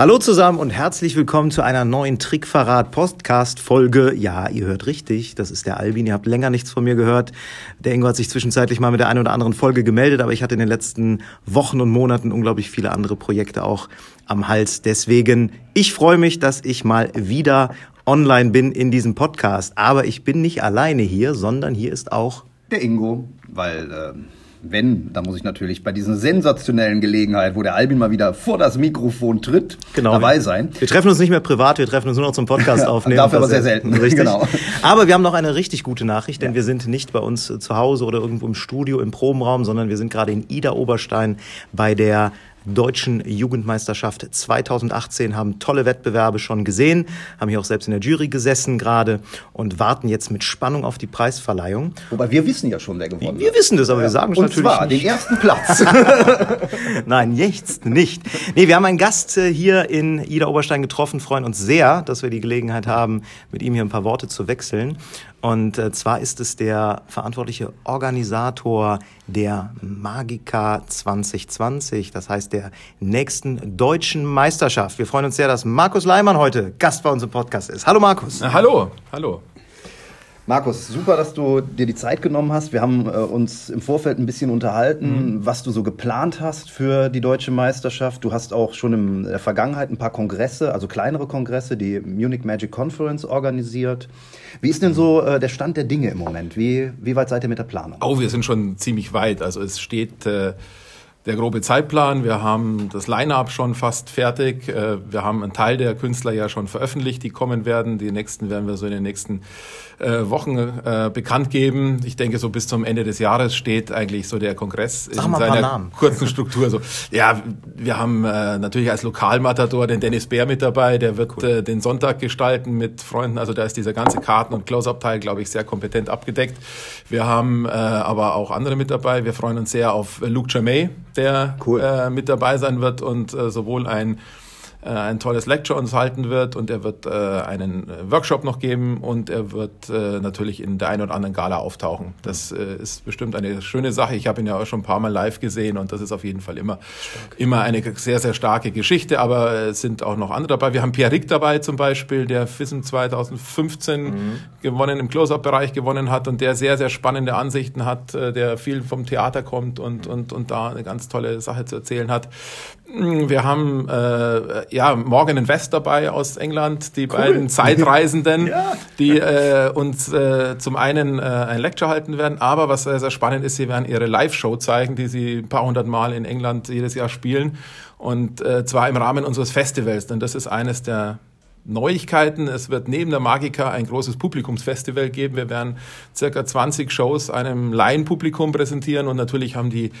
Hallo zusammen und herzlich willkommen zu einer neuen Trickverrat-Podcast-Folge. Ja, ihr hört richtig, das ist der Albin. Ihr habt länger nichts von mir gehört. Der Ingo hat sich zwischenzeitlich mal mit der einen oder anderen Folge gemeldet, aber ich hatte in den letzten Wochen und Monaten unglaublich viele andere Projekte auch am Hals. Deswegen, ich freue mich, dass ich mal wieder online bin in diesem Podcast. Aber ich bin nicht alleine hier, sondern hier ist auch der Ingo, weil... Äh wenn, dann muss ich natürlich bei dieser sensationellen Gelegenheit, wo der Albin mal wieder vor das Mikrofon tritt, genau, dabei sein. Wir treffen uns nicht mehr privat, wir treffen uns nur noch zum Podcast aufnehmen. Dafür aber sehr selten. Richtig. Genau. Aber wir haben noch eine richtig gute Nachricht, denn ja. wir sind nicht bei uns zu Hause oder irgendwo im Studio, im Probenraum, sondern wir sind gerade in Ida Oberstein bei der deutschen Jugendmeisterschaft 2018, haben tolle Wettbewerbe schon gesehen, haben hier auch selbst in der Jury gesessen gerade und warten jetzt mit Spannung auf die Preisverleihung. Wobei wir wissen ja schon, wer gewonnen hat. Wir wissen das, aber ja. wir sagen es natürlich Und zwar nicht. den ersten Platz. Nein, jetzt nicht. Nee, wir haben einen Gast äh, hier in Ida Oberstein getroffen, freuen uns sehr, dass wir die Gelegenheit haben, mit ihm hier ein paar Worte zu wechseln. Und äh, zwar ist es der verantwortliche Organisator der Magica 2020, das heißt der nächsten deutschen Meisterschaft. Wir freuen uns sehr, dass Markus Leimann heute Gast bei uns im Podcast ist. Hallo Markus. Na, hallo, hallo. Markus, super, dass du dir die Zeit genommen hast. Wir haben äh, uns im Vorfeld ein bisschen unterhalten, mhm. was du so geplant hast für die deutsche Meisterschaft. Du hast auch schon in der Vergangenheit ein paar Kongresse, also kleinere Kongresse, die Munich Magic Conference organisiert. Wie ist denn so äh, der Stand der Dinge im Moment? Wie, wie weit seid ihr mit der Planung? Oh, wir sind schon ziemlich weit. Also es steht äh, der grobe Zeitplan. Wir haben das Line-up schon fast fertig. Äh, wir haben einen Teil der Künstler ja schon veröffentlicht, die kommen werden. Die nächsten werden wir so in den nächsten äh, Wochen äh, bekannt geben. Ich denke, so bis zum Ende des Jahres steht eigentlich so der Kongress Sag in seiner kurzen Struktur. So, ja, wir haben äh, natürlich als Lokalmatador den Dennis Bär mit dabei. Der wird cool. äh, den Sonntag gestalten mit Freunden. Also da ist dieser ganze Karten- und Close-Up-Teil, glaube ich, sehr kompetent abgedeckt. Wir haben äh, aber auch andere mit dabei. Wir freuen uns sehr auf Luke Jamay, der cool. äh, mit dabei sein wird und äh, sowohl ein äh, ein tolles Lecture uns halten wird und er wird äh, einen äh, Workshop noch geben und er wird äh, natürlich in der einen oder anderen Gala auftauchen. Das äh, ist bestimmt eine schöne Sache. Ich habe ihn ja auch schon ein paar Mal live gesehen und das ist auf jeden Fall immer, immer eine sehr, sehr starke Geschichte, aber es sind auch noch andere dabei. Wir haben Pierre Rick dabei zum Beispiel, der FISM 2015 mhm. gewonnen, im Close-Up-Bereich gewonnen hat und der sehr, sehr spannende Ansichten hat, äh, der viel vom Theater kommt und, und, und da eine ganz tolle Sache zu erzählen hat. Wir haben äh, ja Morgan Invest dabei aus England, die cool. beiden Zeitreisenden, ja. die äh, uns äh, zum einen äh, ein Lecture halten werden, aber was sehr, sehr spannend ist, sie werden ihre Live-Show zeigen, die sie ein paar hundert Mal in England jedes Jahr spielen und äh, zwar im Rahmen unseres Festivals, denn das ist eines der Neuigkeiten. Es wird neben der Magica ein großes Publikumsfestival geben. Wir werden circa 20 Shows einem Laienpublikum präsentieren und natürlich haben die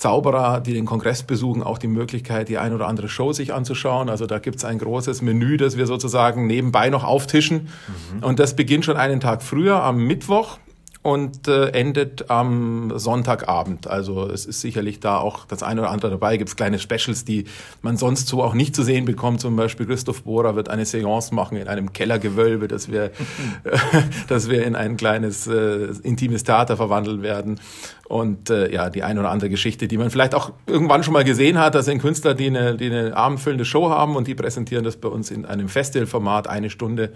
Zauberer, die den Kongress besuchen, auch die Möglichkeit, die ein oder andere Show sich anzuschauen. Also da gibt's ein großes Menü, das wir sozusagen nebenbei noch auftischen. Mhm. Und das beginnt schon einen Tag früher, am Mittwoch und äh, endet am Sonntagabend. Also es ist sicherlich da auch das eine oder andere dabei. Gibt es kleine Specials, die man sonst so auch nicht zu sehen bekommt. Zum Beispiel Christoph Bohrer wird eine Seance machen in einem Kellergewölbe, dass wir, äh, dass wir in ein kleines äh, intimes Theater verwandeln werden. Und äh, ja, die eine oder andere Geschichte, die man vielleicht auch irgendwann schon mal gesehen hat. Das sind Künstler, die eine, die eine abendfüllende Show haben und die präsentieren das bei uns in einem Festivalformat, eine Stunde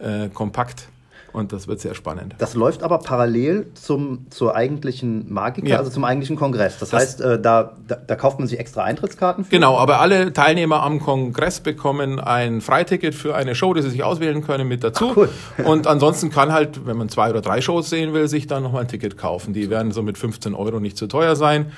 äh, kompakt. Und das wird sehr spannend. Das läuft aber parallel zum, zur eigentlichen Magica, ja. also zum eigentlichen Kongress. Das, das heißt, äh, da, da, da, kauft man sich extra Eintrittskarten für? Genau, aber alle Teilnehmer am Kongress bekommen ein Freiticket für eine Show, die sie sich auswählen können, mit dazu. Ach, cool. Und ansonsten kann halt, wenn man zwei oder drei Shows sehen will, sich dann nochmal ein Ticket kaufen. Die werden so mit 15 Euro nicht zu teuer sein.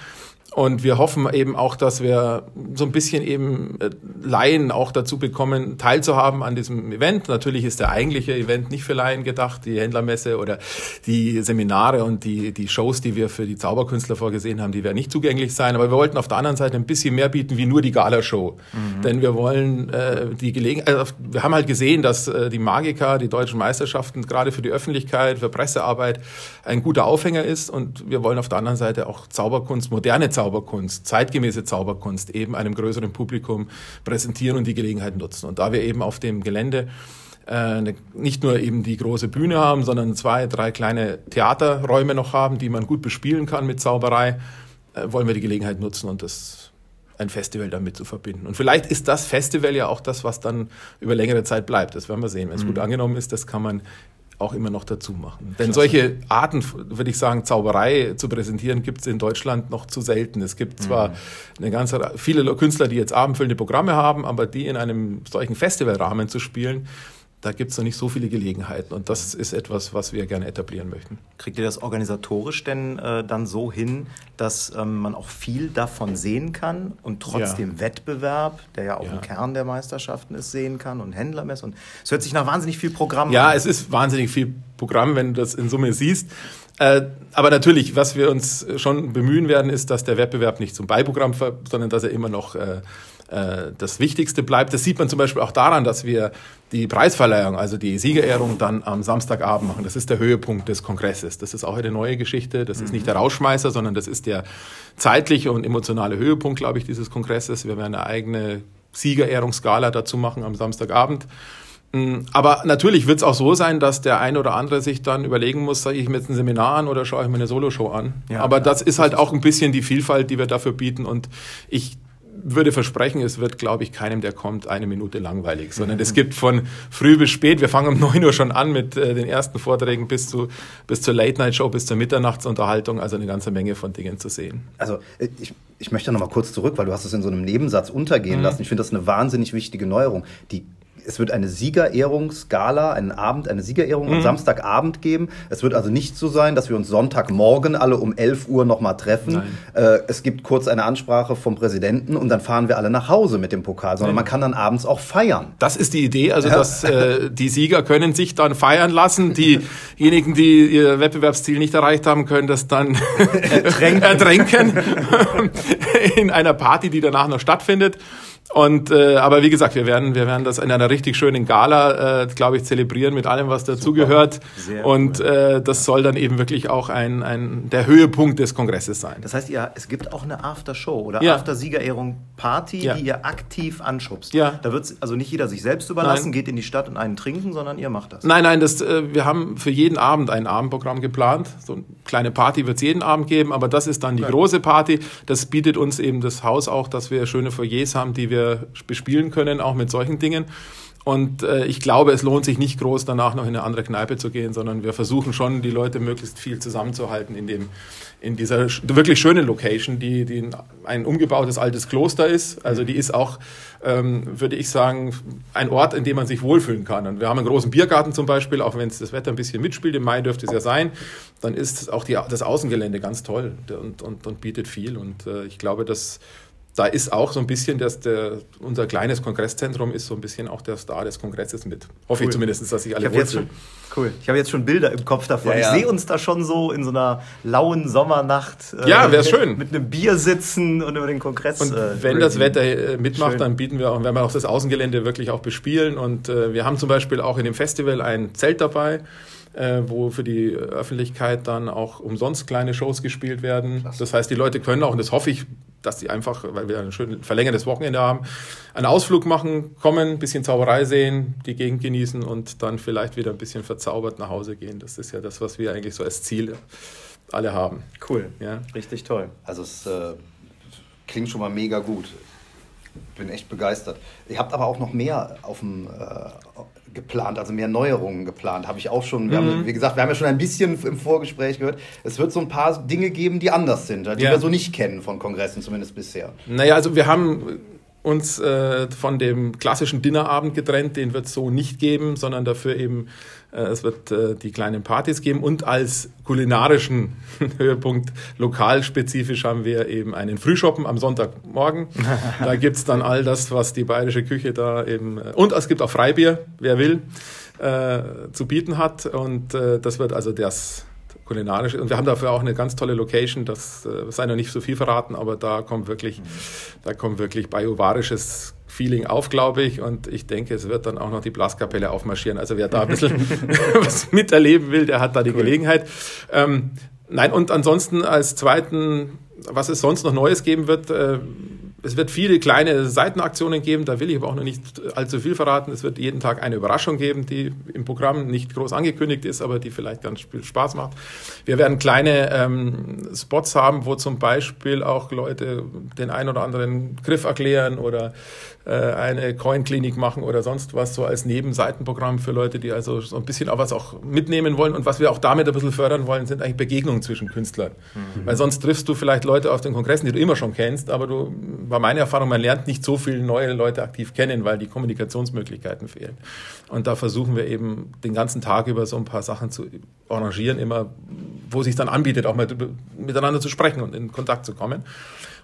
Und wir hoffen eben auch, dass wir so ein bisschen eben äh, Laien auch dazu bekommen, teilzuhaben an diesem Event. Natürlich ist der eigentliche Event nicht für Laien gedacht, die Händlermesse oder die Seminare und die, die Shows, die wir für die Zauberkünstler vorgesehen haben, die werden nicht zugänglich sein. Aber wir wollten auf der anderen Seite ein bisschen mehr bieten wie nur die Galashow. Mhm. Denn wir wollen äh, die Gelegenheit, äh, wir haben halt gesehen, dass äh, die Magica, die deutschen Meisterschaften, gerade für die Öffentlichkeit, für Pressearbeit ein guter Aufhänger ist. Und wir wollen auf der anderen Seite auch Zauberkunst, moderne Zauberkunst, Zauberkunst, zeitgemäße Zauberkunst eben einem größeren Publikum präsentieren und die Gelegenheit nutzen. Und da wir eben auf dem Gelände äh, nicht nur eben die große Bühne haben, sondern zwei, drei kleine Theaterräume noch haben, die man gut bespielen kann mit Zauberei, äh, wollen wir die Gelegenheit nutzen und das ein Festival damit zu verbinden. Und vielleicht ist das Festival ja auch das, was dann über längere Zeit bleibt. Das werden wir sehen. Wenn es mhm. gut angenommen ist, das kann man auch immer noch dazu machen. Denn Klasse. solche Arten, würde ich sagen, Zauberei zu präsentieren, gibt es in Deutschland noch zu selten. Es gibt zwar mhm. eine ganze viele Künstler, die jetzt abendfüllende Programme haben, aber die in einem solchen Festivalrahmen zu spielen, da gibt es noch nicht so viele Gelegenheiten und das ist etwas, was wir gerne etablieren möchten. Kriegt ihr das organisatorisch denn äh, dann so hin, dass ähm, man auch viel davon sehen kann und trotzdem ja. Wettbewerb, der ja auch ja. ein Kern der Meisterschaften ist, sehen kann und Händlermess und es hört sich nach wahnsinnig viel Programm ja, an. Ja, es ist wahnsinnig viel Programm, wenn du das in Summe siehst. Äh, aber natürlich, was wir uns schon bemühen werden, ist, dass der Wettbewerb nicht zum Beiprogramm, sondern dass er immer noch äh, äh, das Wichtigste bleibt. Das sieht man zum Beispiel auch daran, dass wir die Preisverleihung, also die Siegerehrung dann am Samstagabend machen. Das ist der Höhepunkt des Kongresses. Das ist auch eine neue Geschichte. Das ist nicht der Rausschmeißer, sondern das ist der zeitliche und emotionale Höhepunkt, glaube ich, dieses Kongresses. Wir werden eine eigene Siegerehrungsgala dazu machen am Samstagabend. Mm, aber natürlich wird es auch so sein, dass der eine oder andere sich dann überlegen muss, sage ich mir jetzt ein Seminar an oder schaue ich mir eine Soloshow an. Ja, Aber das ist halt auch ein bisschen die Vielfalt, die wir dafür bieten. Und ich würde versprechen, es wird, glaube ich, keinem, der kommt, eine Minute langweilig, sondern es gibt von früh bis spät, wir fangen um neun Uhr schon an mit äh, den ersten Vorträgen bis, zu, bis zur Late-Night-Show, bis zur Mitternachtsunterhaltung, also eine ganze Menge von Dingen zu sehen. Also äh, ich, ich möchte noch mal kurz zurück, weil du hast es in so einem Nebensatz untergehen mhm. lassen. Ich finde das eine wahnsinnig wichtige Neuerung. Die es wird eine Siegerehrungsgala, einen Abend, eine Siegerehrung mhm. am Samstagabend geben. Es wird also nicht so sein, dass wir uns Sonntagmorgen alle um 11 Uhr nochmal treffen. Äh, es gibt kurz eine Ansprache vom Präsidenten und dann fahren wir alle nach Hause mit dem Pokal, sondern Nein. man kann dann abends auch feiern. Das ist die Idee, also ja. dass äh, die Sieger können sich dann feiern lassen. Diejenigen, die ihr Wettbewerbsziel nicht erreicht haben, können das dann ertränken, ertränken in einer Party, die danach noch stattfindet. Und äh, aber wie gesagt, wir werden wir werden das in einer richtig schönen Gala, äh, glaube ich, zelebrieren mit allem, was dazugehört. Und cool. äh, das soll dann eben wirklich auch ein, ein der Höhepunkt des Kongresses sein. Das heißt, ja, es gibt auch eine After-Show oder ja. After-Siegerehrung Party, ja. die ihr aktiv anschubst. Ja. Da wird also nicht jeder sich selbst überlassen, nein. geht in die Stadt und einen trinken, sondern ihr macht das. Nein, nein, das, äh, wir haben für jeden Abend ein Abendprogramm geplant. So eine kleine Party wird es jeden Abend geben, aber das ist dann die ja. große Party. Das bietet uns eben das Haus auch, dass wir schöne Foyers haben, die wir bespielen können, auch mit solchen Dingen. Und äh, ich glaube, es lohnt sich nicht groß, danach noch in eine andere Kneipe zu gehen, sondern wir versuchen schon, die Leute möglichst viel zusammenzuhalten in, dem, in dieser wirklich schönen Location, die, die ein umgebautes altes Kloster ist. Also die ist auch, ähm, würde ich sagen, ein Ort, in dem man sich wohlfühlen kann. Und wir haben einen großen Biergarten zum Beispiel, auch wenn es das Wetter ein bisschen mitspielt, im Mai dürfte es ja sein, dann ist auch die, das Außengelände ganz toll und, und, und bietet viel. Und äh, ich glaube, dass da ist auch so ein bisschen, dass der, unser kleines Kongresszentrum ist so ein bisschen auch der Star des Kongresses mit. Hoffe cool. ich zumindest, dass sich alle wohlfühlen. Cool. Ich habe jetzt schon Bilder im Kopf davon. Ja, ja. Ich sehe uns da schon so in so einer lauen Sommernacht. Äh, ja, wäre schön. Mit einem Bier sitzen und über den Kongress. Und äh, wenn das Wetter äh, mitmacht, schön. dann bieten wir auch, werden wir auch das Außengelände wirklich auch bespielen. Und äh, wir haben zum Beispiel auch in dem Festival ein Zelt dabei äh, wo für die Öffentlichkeit dann auch umsonst kleine Shows gespielt werden. Klasse. Das heißt, die Leute können auch, und das hoffe ich, dass sie einfach, weil wir ein schön verlängertes Wochenende haben, einen Ausflug machen, kommen, ein bisschen Zauberei sehen, die Gegend genießen und dann vielleicht wieder ein bisschen verzaubert nach Hause gehen. Das ist ja das, was wir eigentlich so als Ziel alle haben. Cool, ja, richtig toll. Also es äh, klingt schon mal mega gut. Bin echt begeistert. Ihr habt aber auch noch mehr auf dem äh, geplant, also mehr Neuerungen geplant, habe ich auch schon. Wir mhm. haben, wie gesagt, wir haben ja schon ein bisschen im Vorgespräch gehört. Es wird so ein paar Dinge geben, die anders sind, die ja. wir so nicht kennen von Kongressen, zumindest bisher. Naja, also wir haben uns äh, von dem klassischen Dinnerabend getrennt, den wird es so nicht geben, sondern dafür eben, es wird äh, die kleinen Partys geben und als kulinarischen Höhepunkt lokalspezifisch haben wir eben einen Frühschoppen am Sonntagmorgen. da gibt's dann all das, was die bayerische Küche da eben, äh, und es gibt auch Freibier, wer will, äh, zu bieten hat und äh, das wird also das kulinarisch. Und wir haben dafür auch eine ganz tolle Location, das äh, sei noch nicht so viel verraten, aber da kommt wirklich, da kommt wirklich bajuwarisches Feeling auf, glaube ich. Und ich denke, es wird dann auch noch die Blaskapelle aufmarschieren. Also wer da ein bisschen was miterleben will, der hat da die cool. Gelegenheit. Ähm, nein, und ansonsten als zweiten, was es sonst noch Neues geben wird, äh, es wird viele kleine Seitenaktionen geben, da will ich aber auch noch nicht allzu viel verraten. Es wird jeden Tag eine Überraschung geben, die im Programm nicht groß angekündigt ist, aber die vielleicht ganz viel Spaß macht. Wir werden kleine ähm, Spots haben, wo zum Beispiel auch Leute den ein oder anderen Griff erklären oder äh, eine Coin-Klinik machen oder sonst was, so als Nebenseitenprogramm für Leute, die also so ein bisschen auch was auch mitnehmen wollen. Und was wir auch damit ein bisschen fördern wollen, sind eigentlich Begegnungen zwischen Künstlern. Mhm. Weil sonst triffst du vielleicht Leute auf den Kongressen, die du immer schon kennst, aber du, war meine Erfahrung, man lernt nicht so viele neue Leute aktiv kennen, weil die Kommunikationsmöglichkeiten fehlen. Und da versuchen wir eben den ganzen Tag über so ein paar Sachen zu arrangieren, immer, wo es sich dann anbietet, auch mal miteinander zu sprechen und in Kontakt zu kommen.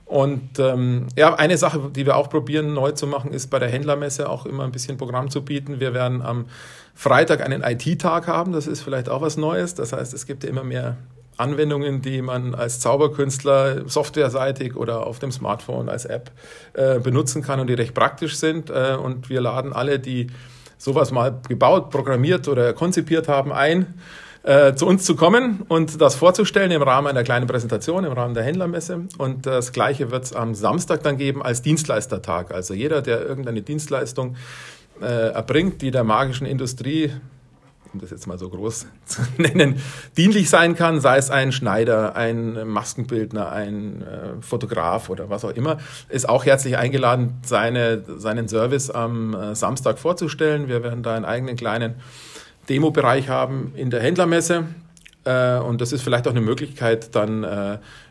Und ähm, ja, eine Sache, die wir auch probieren neu zu machen, ist bei der Händlermesse auch immer ein bisschen Programm zu bieten. Wir werden am Freitag einen IT-Tag haben. Das ist vielleicht auch was Neues. Das heißt, es gibt ja immer mehr Anwendungen, die man als Zauberkünstler softwareseitig oder auf dem Smartphone als App äh, benutzen kann und die recht praktisch sind. Äh, und wir laden alle, die sowas mal gebaut, programmiert oder konzipiert haben, ein äh, zu uns zu kommen und das vorzustellen im Rahmen einer kleinen Präsentation, im Rahmen der Händlermesse. Und das Gleiche wird es am Samstag dann geben als Dienstleistertag. Also jeder, der irgendeine Dienstleistung äh, erbringt, die der magischen Industrie um das jetzt mal so groß zu nennen, dienlich sein kann, sei es ein Schneider, ein Maskenbildner, ein äh, Fotograf oder was auch immer, ist auch herzlich eingeladen, seine, seinen Service am äh, Samstag vorzustellen. Wir werden da einen eigenen kleinen Demo-Bereich haben in der Händlermesse. Äh, und das ist vielleicht auch eine Möglichkeit, dann,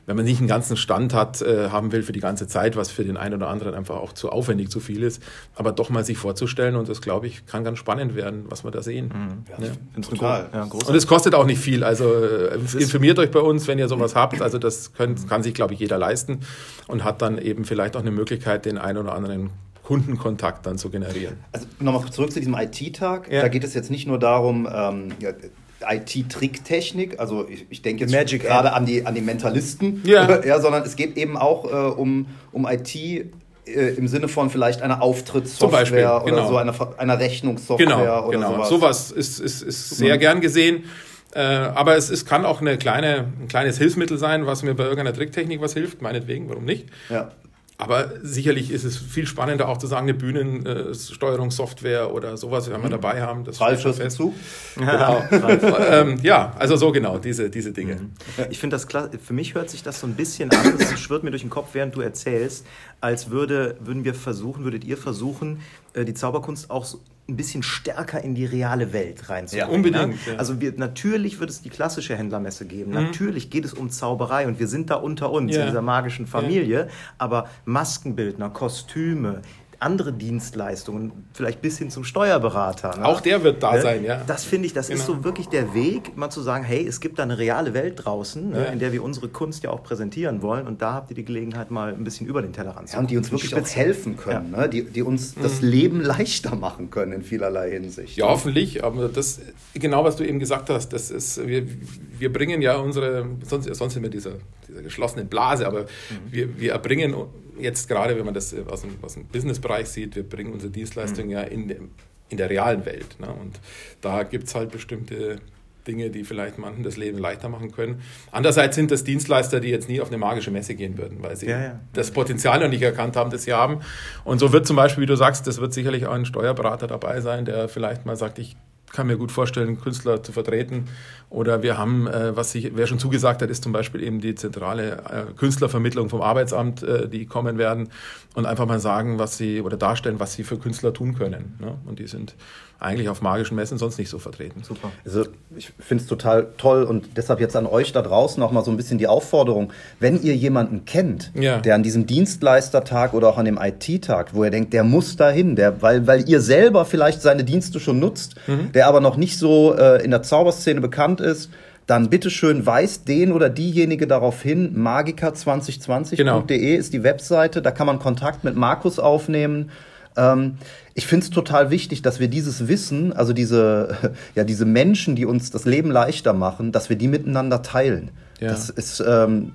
wenn man nicht einen ganzen Stand hat, äh, haben will für die ganze Zeit, was für den einen oder anderen einfach auch zu aufwendig, zu viel ist, aber doch mal sich vorzustellen. Und das, glaube ich, kann ganz spannend werden, was wir da sehen. Mhm. Ja, ja. Total. Ja, und es kostet auch nicht viel. Also informiert euch bei uns, wenn ihr sowas habt. Also das könnt, kann sich, glaube ich, jeder leisten und hat dann eben vielleicht auch eine Möglichkeit, den einen oder anderen Kundenkontakt dann zu generieren. Also nochmal zurück zu diesem IT-Tag. Ja. Da geht es jetzt nicht nur darum, ähm, ja, IT-Tricktechnik, also ich, ich denke jetzt Magic gerade an die, an die Mentalisten, ja. ja, sondern es geht eben auch äh, um, um IT äh, im Sinne von vielleicht einer Auftrittssoftware Beispiel, genau. oder so einer, einer Rechnungssoftware genau, oder genau. sowas. Sowas ist, ist, ist sehr gern gesehen. Äh, aber es, es kann auch eine kleine, ein kleines Hilfsmittel sein, was mir bei irgendeiner Tricktechnik was hilft, meinetwegen, warum nicht? Ja. Aber sicherlich ist es viel spannender auch zu sagen, eine Bühnensteuerungssoftware oder sowas, wenn wir dabei haben. Das Ralf schon zu. Genau. ähm, ja, also so genau, diese, diese Dinge. Mhm. Ich finde das klar, für mich hört sich das so ein bisschen an, das schwirrt mir durch den Kopf, während du erzählst, als würde, würden wir versuchen, würdet ihr versuchen, äh, die Zauberkunst auch so ein bisschen stärker in die reale Welt reinzubringen. Ja, unbedingt. Ja. Also wir, natürlich wird es die klassische Händlermesse geben. Mhm. Natürlich geht es um Zauberei und wir sind da unter uns ja. in dieser magischen Familie. Aber Maskenbildner, Kostüme, andere Dienstleistungen, vielleicht bis hin zum Steuerberater. Ne? Auch der wird da ne? sein, ja. Das finde ich, das genau. ist so wirklich der Weg, mal zu sagen, hey, es gibt da eine reale Welt draußen, ne, ja. in der wir unsere Kunst ja auch präsentieren wollen und da habt ihr die Gelegenheit, mal ein bisschen über den Tellerrand zu ja, und die uns wirklich auch helfen können, ja. ne? die, die uns mhm. das Leben leichter machen können in vielerlei Hinsicht. Ja, hoffentlich, aber das, genau was du eben gesagt hast, das ist, wir, wir bringen ja unsere, sonst, sonst sind wir dieser, dieser geschlossenen Blase, aber mhm. wir, wir erbringen jetzt gerade, wenn man das aus dem, aus dem Businessbereich sieht, wir bringen unsere Dienstleistung mhm. ja in, in der realen Welt. Ne? Und da gibt es halt bestimmte Dinge, die vielleicht manchen das Leben leichter machen können. Andererseits sind das Dienstleister, die jetzt nie auf eine magische Messe gehen würden, weil sie ja, ja. das Potenzial noch nicht erkannt haben, das sie haben. Und so wird zum Beispiel, wie du sagst, das wird sicherlich auch ein Steuerberater dabei sein, der vielleicht mal sagt, ich kann mir gut vorstellen, Künstler zu vertreten. Oder wir haben, äh, was sich, wer schon zugesagt hat, ist zum Beispiel eben die zentrale äh, Künstlervermittlung vom Arbeitsamt, äh, die kommen werden und einfach mal sagen, was sie oder darstellen, was sie für Künstler tun können. Ne? Und die sind eigentlich auf magischen Messen sonst nicht so vertreten. Super. Also ich finde es total toll und deshalb jetzt an euch da draußen auch mal so ein bisschen die Aufforderung, wenn ihr jemanden kennt, ja. der an diesem Dienstleistertag oder auch an dem IT-Tag, wo ihr denkt, der muss dahin, der, weil, weil ihr selber vielleicht seine Dienste schon nutzt, mhm. der aber noch nicht so äh, in der Zauberszene bekannt ist, dann bitteschön weist den oder diejenige darauf hin. Magica2020.de genau. ist die Webseite, da kann man Kontakt mit Markus aufnehmen. Ähm, ich finde es total wichtig, dass wir dieses Wissen, also diese, ja, diese Menschen, die uns das Leben leichter machen, dass wir die miteinander teilen. Ja. Das ist, ähm,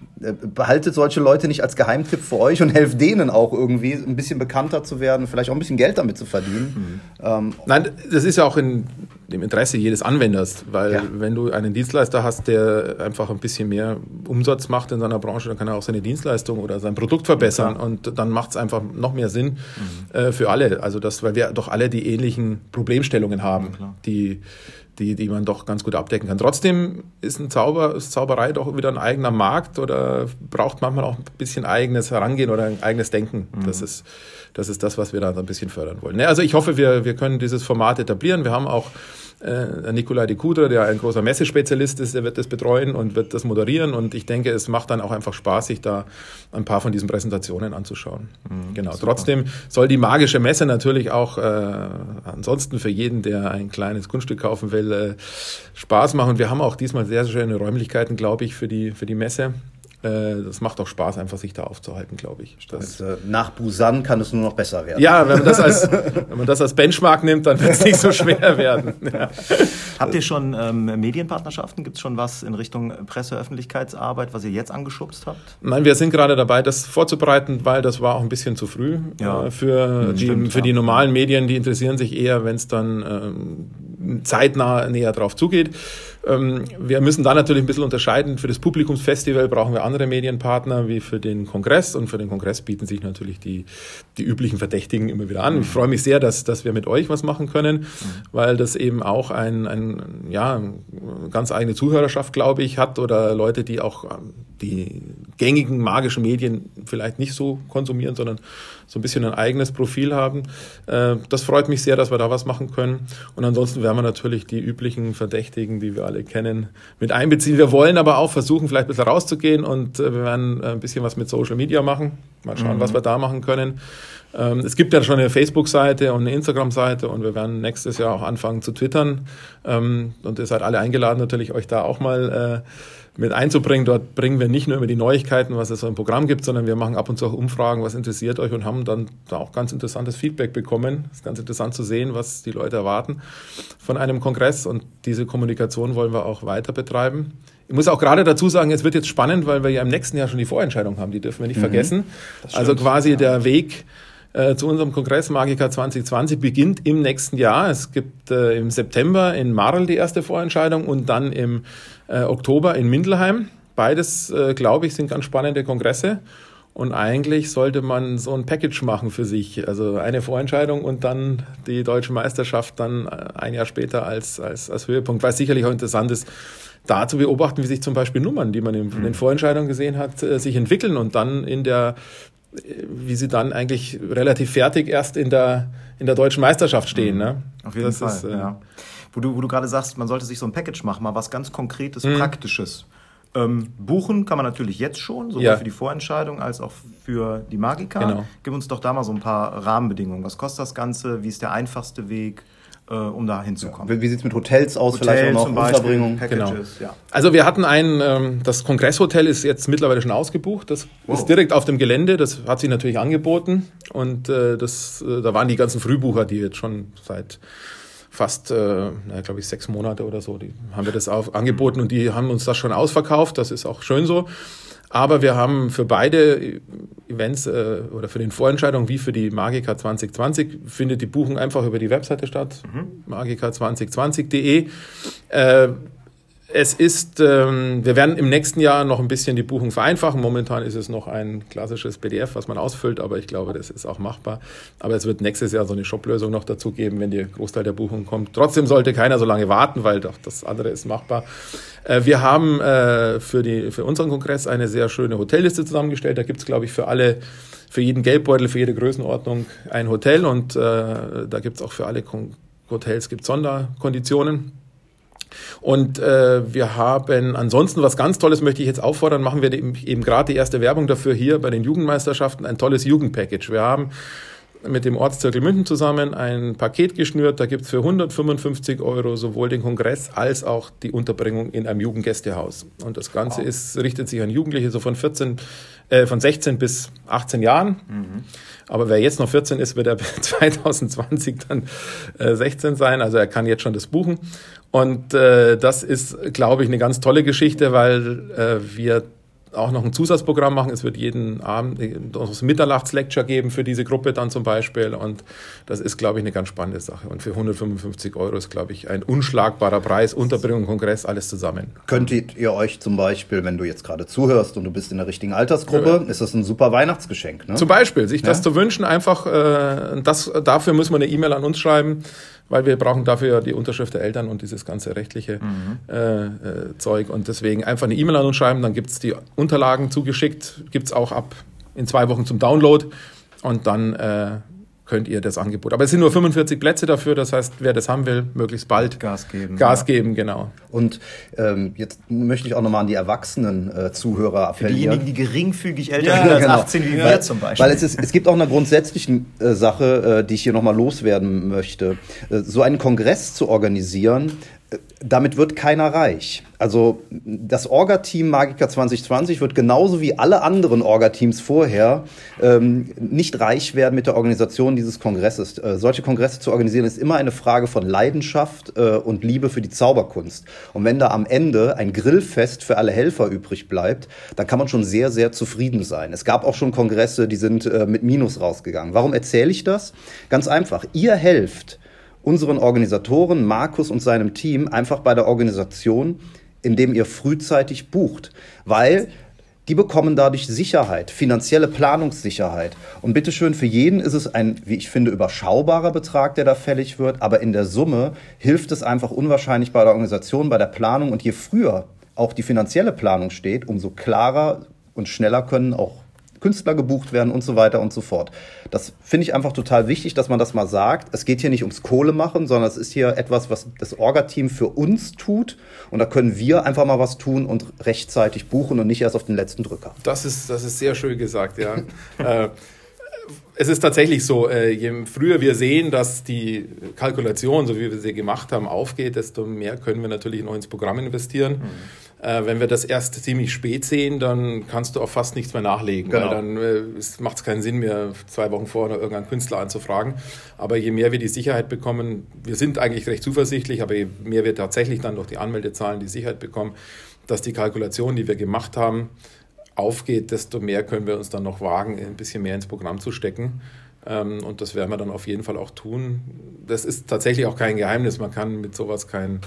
behaltet solche Leute nicht als Geheimtipp für euch und helft denen auch irgendwie ein bisschen bekannter zu werden, vielleicht auch ein bisschen Geld damit zu verdienen. Mhm. Ähm, Nein, das ist ja auch in dem Interesse jedes Anwenders, weil ja. wenn du einen Dienstleister hast, der einfach ein bisschen mehr Umsatz macht in seiner Branche, dann kann er auch seine Dienstleistung oder sein Produkt verbessern ja. und dann macht es einfach noch mehr Sinn mhm. äh, für alle. Also das, weil wir doch alle die ähnlichen Problemstellungen haben, die die, die man doch ganz gut abdecken kann. Trotzdem ist ein Zauber, ist Zauberei doch wieder ein eigener Markt oder braucht manchmal auch ein bisschen eigenes Herangehen oder ein eigenes Denken. Mhm. Das, ist, das ist das, was wir da ein bisschen fördern wollen. Also ich hoffe, wir, wir können dieses Format etablieren. Wir haben auch äh, Nikolai de Kudra, der ein großer Messespezialist ist, der wird das betreuen und wird das moderieren. Und ich denke, es macht dann auch einfach Spaß, sich da ein paar von diesen Präsentationen anzuschauen. Mhm, genau. Super. Trotzdem soll die magische Messe natürlich auch äh, ansonsten für jeden, der ein kleines Kunststück kaufen will, äh, Spaß machen. Und wir haben auch diesmal sehr, sehr schöne Räumlichkeiten, glaube ich, für die, für die Messe. Äh, das macht auch Spaß, einfach sich da aufzuhalten, glaube ich. Das, äh, nach Busan kann es nur noch besser werden. Ja, wenn man das als, wenn man das als Benchmark nimmt, dann wird es nicht so schwer werden. Ja. Habt ihr schon ähm, Medienpartnerschaften? Gibt es schon was in Richtung Presse-Öffentlichkeitsarbeit, was ihr jetzt angeschubst habt? Nein, wir sind gerade dabei, das vorzubereiten, weil das war auch ein bisschen zu früh ja. äh, für, hm, die, stimmt, für die normalen Medien. Die interessieren sich eher, wenn es dann ähm, zeitnah näher drauf zugeht. Ähm, wir müssen da natürlich ein bisschen unterscheiden. Für das Publikumsfestival brauchen wir andere Medienpartner wie für den Kongress und für den Kongress bieten sich natürlich die, die üblichen Verdächtigen immer wieder an. Ich freue mich sehr, dass, dass wir mit euch was machen können, weil das eben auch ein, ein ja, ganz eigene Zuhörerschaft, glaube ich, hat oder Leute, die auch ähm, die gängigen magischen Medien vielleicht nicht so konsumieren, sondern so ein bisschen ein eigenes Profil haben. Äh, das freut mich sehr, dass wir da was machen können. Und ansonsten werden wir natürlich die üblichen Verdächtigen, die wir alle kennen, mit einbeziehen. Wir wollen aber auch versuchen, vielleicht ein bisschen rauszugehen und äh, wir werden ein bisschen was mit Social Media machen. Mal schauen, mhm. was wir da machen können. Ähm, es gibt ja schon eine Facebook-Seite und eine Instagram-Seite und wir werden nächstes Jahr auch anfangen zu twittern. Ähm, und ihr seid alle eingeladen, natürlich euch da auch mal äh, mit einzubringen. Dort bringen wir nicht nur über die Neuigkeiten, was es so im Programm gibt, sondern wir machen ab und zu auch Umfragen, was interessiert euch und haben dann da auch ganz interessantes Feedback bekommen. Es ist ganz interessant zu sehen, was die Leute erwarten von einem Kongress und diese Kommunikation wollen wir auch weiter betreiben. Ich muss auch gerade dazu sagen, es wird jetzt spannend, weil wir ja im nächsten Jahr schon die Vorentscheidung haben, die dürfen wir nicht mhm. vergessen. Also quasi ja. der Weg äh, zu unserem Kongress Magica 2020 beginnt im nächsten Jahr. Es gibt äh, im September in Marl die erste Vorentscheidung und dann im äh, Oktober in Mindelheim. Beides, äh, glaube ich, sind ganz spannende Kongresse. Und eigentlich sollte man so ein Package machen für sich. Also eine Vorentscheidung und dann die deutsche Meisterschaft dann äh, ein Jahr später als, als, als Höhepunkt, weil es sicherlich auch interessant ist, da zu beobachten, wie sich zum Beispiel Nummern, die man in den mhm. Vorentscheidungen gesehen hat, sich entwickeln und dann in der, wie sie dann eigentlich relativ fertig erst in der, in der deutschen Meisterschaft stehen. Ne? Auf jeden das Fall, ist, äh, ja wo du, wo du gerade sagst, man sollte sich so ein Package machen, mal was ganz Konkretes, mhm. Praktisches. Ähm, buchen kann man natürlich jetzt schon, sowohl ja. für die Vorentscheidung als auch für die Magica. Genau. Gib uns doch da mal so ein paar Rahmenbedingungen. Was kostet das Ganze? Wie ist der einfachste Weg? Äh, um da hinzukommen. Ja. Wie sieht es mit Hotels aus? Hotel vielleicht auch noch Unterbringung? Genau. Ja. Also wir hatten ein, ähm, das Kongresshotel ist jetzt mittlerweile schon ausgebucht. Das wow. ist direkt auf dem Gelände. Das hat sich natürlich angeboten. Und äh, das, äh, da waren die ganzen Frühbucher, die jetzt schon seit fast, äh, glaube ich, sechs Monate oder so, die haben wir das auf, angeboten und die haben uns das schon ausverkauft. Das ist auch schön so. Aber wir haben für beide Events äh, oder für den Vorentscheidungen wie für die Magica 2020 findet die Buchung einfach über die Webseite statt, mhm. magica2020.de. Äh, es ist, ähm, wir werden im nächsten Jahr noch ein bisschen die Buchung vereinfachen. Momentan ist es noch ein klassisches PDF, was man ausfüllt, aber ich glaube, das ist auch machbar. Aber es wird nächstes Jahr so eine Shop-Lösung noch dazu geben, wenn der Großteil der Buchung kommt. Trotzdem sollte keiner so lange warten, weil doch das andere ist machbar. Äh, wir haben äh, für, die, für unseren Kongress eine sehr schöne Hotelliste zusammengestellt. Da gibt es, glaube ich, für alle für jeden Geldbeutel, für jede Größenordnung ein Hotel und äh, da gibt es auch für alle Hotels gibt's Sonderkonditionen. Und äh, wir haben ansonsten was ganz Tolles, möchte ich jetzt auffordern, machen wir eben, eben gerade die erste Werbung dafür hier bei den Jugendmeisterschaften, ein tolles Jugendpackage. Wir haben mit dem Ortszirkel München zusammen ein Paket geschnürt. Da gibt es für 155 Euro sowohl den Kongress als auch die Unterbringung in einem Jugendgästehaus. Und das Ganze wow. ist, richtet sich an Jugendliche so von 14, äh, von 16 bis 18 Jahren. Mhm. Aber wer jetzt noch 14 ist, wird er 2020 dann äh, 16 sein. Also er kann jetzt schon das buchen. Und äh, das ist, glaube ich, eine ganz tolle Geschichte, weil äh, wir auch noch ein Zusatzprogramm machen. Es wird jeden Abend noch ein Mitternachtslecture geben für diese Gruppe dann zum Beispiel. Und das ist, glaube ich, eine ganz spannende Sache. Und für 155 Euro ist, glaube ich, ein unschlagbarer Preis. Unterbringung, Kongress, alles zusammen. Könntet ihr euch zum Beispiel, wenn du jetzt gerade zuhörst und du bist in der richtigen Altersgruppe, ja. ist das ein super Weihnachtsgeschenk. Ne? Zum Beispiel, sich das zu wünschen, einfach, äh, das, dafür muss man eine E-Mail an uns schreiben weil wir brauchen dafür ja die Unterschrift der Eltern und dieses ganze rechtliche mhm. äh, äh, Zeug. Und deswegen einfach eine E-Mail an uns schreiben, dann gibt es die Unterlagen zugeschickt, gibt es auch ab in zwei Wochen zum Download und dann äh, könnt ihr das Angebot. Aber es sind nur 45 Plätze dafür, das heißt, wer das haben will, möglichst bald Gas geben. Gas ja. geben, genau. Und ähm, jetzt möchte ich auch nochmal an die erwachsenen äh, Zuhörer appellieren. Für diejenigen, die geringfügig älter ja, sind als genau. 18 wie wir zum Beispiel. Weil es, ist, es gibt auch eine grundsätzliche äh, Sache, äh, die ich hier nochmal loswerden möchte. Äh, so einen Kongress zu organisieren, damit wird keiner reich. Also das Orga-Team Magica 2020 wird genauso wie alle anderen Orga-Teams vorher ähm, nicht reich werden mit der Organisation dieses Kongresses. Äh, solche Kongresse zu organisieren ist immer eine Frage von Leidenschaft äh, und Liebe für die Zauberkunst. Und wenn da am Ende ein Grillfest für alle Helfer übrig bleibt, dann kann man schon sehr, sehr zufrieden sein. Es gab auch schon Kongresse, die sind äh, mit Minus rausgegangen. Warum erzähle ich das? Ganz einfach. Ihr helft unseren Organisatoren, Markus und seinem Team, einfach bei der Organisation, indem ihr frühzeitig bucht. Weil die bekommen dadurch Sicherheit, finanzielle Planungssicherheit. Und bitteschön, für jeden ist es ein, wie ich finde, überschaubarer Betrag, der da fällig wird. Aber in der Summe hilft es einfach unwahrscheinlich bei der Organisation, bei der Planung. Und je früher auch die finanzielle Planung steht, umso klarer und schneller können auch Künstler gebucht werden und so weiter und so fort. Das finde ich einfach total wichtig, dass man das mal sagt. Es geht hier nicht ums Kohle machen, sondern es ist hier etwas, was das Orga-Team für uns tut. Und da können wir einfach mal was tun und rechtzeitig buchen und nicht erst auf den letzten Drücker. Das ist, das ist sehr schön gesagt, ja. äh, es ist tatsächlich so, äh, je früher wir sehen, dass die Kalkulation, so wie wir sie gemacht haben, aufgeht, desto mehr können wir natürlich noch ins Programm investieren. Mhm. Äh, wenn wir das erst ziemlich spät sehen, dann kannst du auch fast nichts mehr nachlegen, genau. weil dann äh, macht es keinen Sinn mehr, zwei Wochen vorher noch irgendeinen Künstler anzufragen. Aber je mehr wir die Sicherheit bekommen, wir sind eigentlich recht zuversichtlich, aber je mehr wir tatsächlich dann durch die Anmeldezahlen die Sicherheit bekommen, dass die Kalkulation, die wir gemacht haben, aufgeht, desto mehr können wir uns dann noch wagen, ein bisschen mehr ins Programm zu stecken. Ähm, und das werden wir dann auf jeden Fall auch tun. Das ist tatsächlich auch kein Geheimnis. Man kann mit sowas kein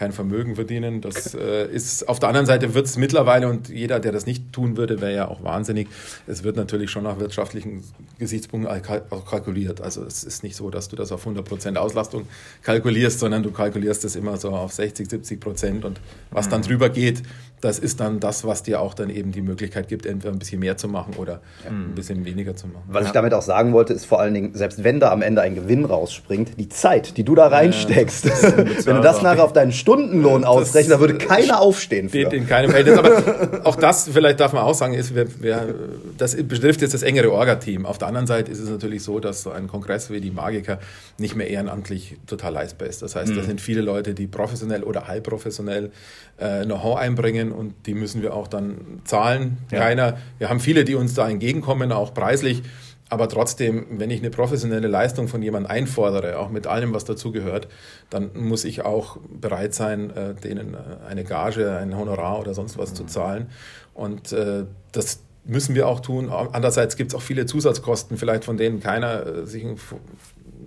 kein Vermögen verdienen. Das äh, ist auf der anderen Seite wird es mittlerweile und jeder, der das nicht tun würde, wäre ja auch wahnsinnig. Es wird natürlich schon nach wirtschaftlichen Gesichtspunkten auch kalkuliert. Also es ist nicht so, dass du das auf 100 Prozent Auslastung kalkulierst, sondern du kalkulierst es immer so auf 60, 70 Prozent und was dann mhm. drüber geht, das ist dann das, was dir auch dann eben die Möglichkeit gibt, entweder ein bisschen mehr zu machen oder ja. ein bisschen weniger zu machen. Was ja. ich damit auch sagen wollte, ist vor allen Dingen, selbst wenn da am Ende ein Gewinn rausspringt, die Zeit, die du da reinsteckst, ja, wenn du das nachher auf deinen Stundenlohn ausrechnest, da würde keiner aufstehen. Für. Steht in keinem Verhältnis. Aber auch das, vielleicht darf man auch sagen, ist, wer, wer, das betrifft jetzt das engere Orga-Team. Auf der anderen Seite ist es natürlich so, dass so ein Kongress wie die Magiker nicht mehr ehrenamtlich total leistbar ist. Das heißt, mhm. da sind viele Leute, die professionell oder halbprofessionell äh, Know-how einbringen und die müssen wir auch dann zahlen. Ja. Keiner, wir haben viele, die uns da entgegenkommen, auch preislich. Aber trotzdem, wenn ich eine professionelle Leistung von jemandem einfordere, auch mit allem, was dazugehört, dann muss ich auch bereit sein, äh, denen äh, eine Gage, ein Honorar oder sonst was mhm. zu zahlen. Und äh, das müssen wir auch tun. Andererseits gibt es auch viele Zusatzkosten, vielleicht von denen keiner sich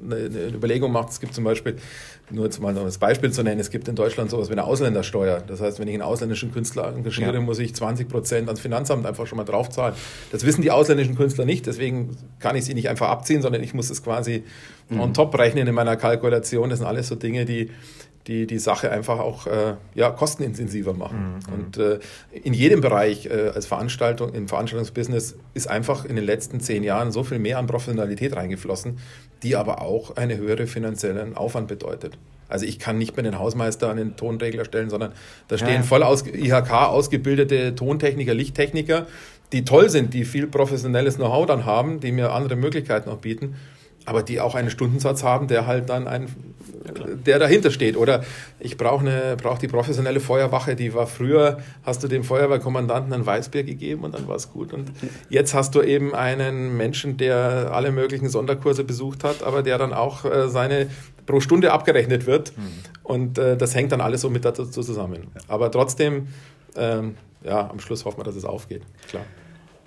eine, Überlegung macht. Es gibt zum Beispiel, nur jetzt mal das Beispiel zu nennen, es gibt in Deutschland sowas wie eine Ausländersteuer. Das heißt, wenn ich einen ausländischen Künstler engagiere, ja. muss ich 20 Prozent ans Finanzamt einfach schon mal draufzahlen. Das wissen die ausländischen Künstler nicht, deswegen kann ich sie nicht einfach abziehen, sondern ich muss es quasi mhm. on top rechnen in meiner Kalkulation. Das sind alles so Dinge, die die die Sache einfach auch äh, ja, kostenintensiver machen. Mhm. Und äh, in jedem Bereich äh, als Veranstaltung, im Veranstaltungsbusiness ist einfach in den letzten zehn Jahren so viel mehr an Professionalität reingeflossen, die aber auch einen höheren finanziellen Aufwand bedeutet. Also ich kann nicht mehr den Hausmeister an den Tonregler stellen, sondern da stehen ja. voll aus, IHK ausgebildete Tontechniker, Lichttechniker, die toll sind, die viel professionelles Know-how dann haben, die mir andere Möglichkeiten auch bieten. aber die auch einen Stundensatz haben, der halt dann ein, der dahinter steht. Oder ich brauche eine, brauche die professionelle Feuerwache, die war früher, hast du dem Feuerwehrkommandanten ein Weißbier gegeben und dann war es gut. Und jetzt hast du eben einen Menschen, der alle möglichen Sonderkurse besucht hat, aber der dann auch äh, seine pro Stunde abgerechnet wird. Mhm. Und äh, das hängt dann alles so mit dazu zusammen. Aber trotzdem, ähm, ja, am Schluss hoffen wir, dass es aufgeht. Klar.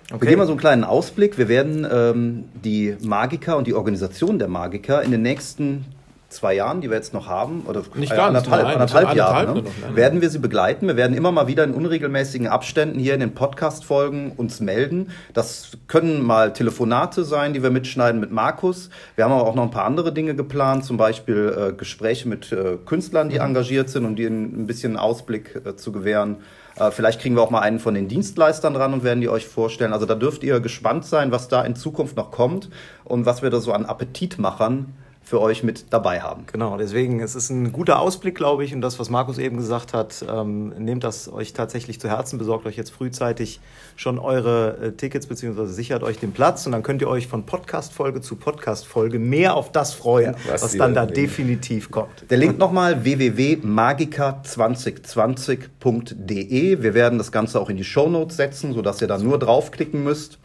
Okay. Wir geben mal so einen kleinen Ausblick. Wir werden ähm, die Magiker und die Organisation der Magiker in den nächsten zwei Jahren, die wir jetzt noch haben, oder Nicht ganz, anderthalb, nein, anderthalb, Jahre, ne? noch, werden wir sie begleiten. Wir werden immer mal wieder in unregelmäßigen Abständen hier in den Podcast-Folgen uns melden. Das können mal Telefonate sein, die wir mitschneiden mit Markus. Wir haben aber auch noch ein paar andere Dinge geplant, zum Beispiel äh, Gespräche mit äh, Künstlern, die mhm. engagiert sind, um ihnen ein bisschen Ausblick äh, zu gewähren. Äh, vielleicht kriegen wir auch mal einen von den Dienstleistern dran und werden die euch vorstellen. Also da dürft ihr gespannt sein, was da in Zukunft noch kommt und was wir da so an Appetitmachern für euch mit dabei haben. Genau, deswegen es ist ein guter Ausblick, glaube ich, und das, was Markus eben gesagt hat, ähm, nehmt das euch tatsächlich zu Herzen, besorgt euch jetzt frühzeitig schon eure äh, Tickets beziehungsweise sichert euch den Platz und dann könnt ihr euch von Podcast-Folge zu Podcast-Folge mehr auf das freuen, was, was dann da reden. definitiv kommt. Der Link nochmal www.magica2020.de. Wir werden das Ganze auch in die Shownotes setzen, sodass ihr da nur draufklicken müsst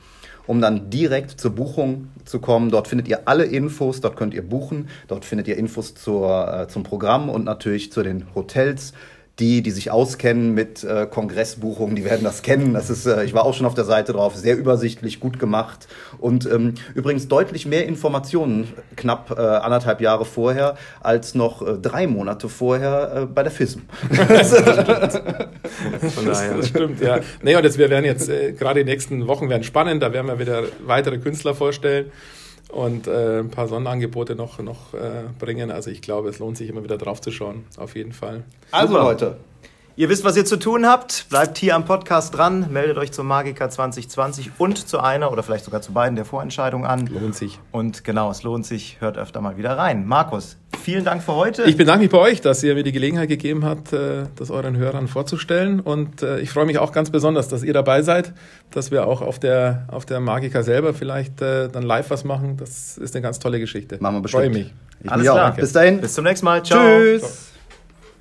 um dann direkt zur Buchung zu kommen. Dort findet ihr alle Infos, dort könnt ihr buchen, dort findet ihr Infos zur, äh, zum Programm und natürlich zu den Hotels die, die sich auskennen mit äh, Kongressbuchungen, die werden das kennen. Das ist, äh, ich war auch schon auf der Seite drauf, sehr übersichtlich, gut gemacht und ähm, übrigens deutlich mehr Informationen, knapp äh, anderthalb Jahre vorher, als noch äh, drei Monate vorher äh, bei der FISM. das, das stimmt, ja. Nee, und jetzt, wir werden jetzt, äh, gerade die nächsten Wochen werden spannend, da werden wir wieder weitere Künstler vorstellen und äh, ein paar Sonderangebote noch, noch äh, bringen. Also ich glaube, es lohnt sich immer wieder drauf zu schauen, auf jeden Fall. Also Super. Leute, Ihr wisst, was ihr zu tun habt. Bleibt hier am Podcast dran. Meldet euch zum Magica 2020 und zu einer oder vielleicht sogar zu beiden der Vorentscheidungen an. Lohnt sich. Und genau, es lohnt sich. Hört öfter mal wieder rein. Markus, vielen Dank für heute. Ich bedanke mich bei euch, dass ihr mir die Gelegenheit gegeben habt, äh, das euren Hörern vorzustellen. Und äh, ich freue mich auch ganz besonders, dass ihr dabei seid, dass wir auch auf der, auf der Magica selber vielleicht äh, dann live was machen. Das ist eine ganz tolle Geschichte. Machen wir bestimmt. Freue mich. Ich Alles klar. Bis dahin. Bis zum nächsten Mal. Ciao. Tschüss. Ciao.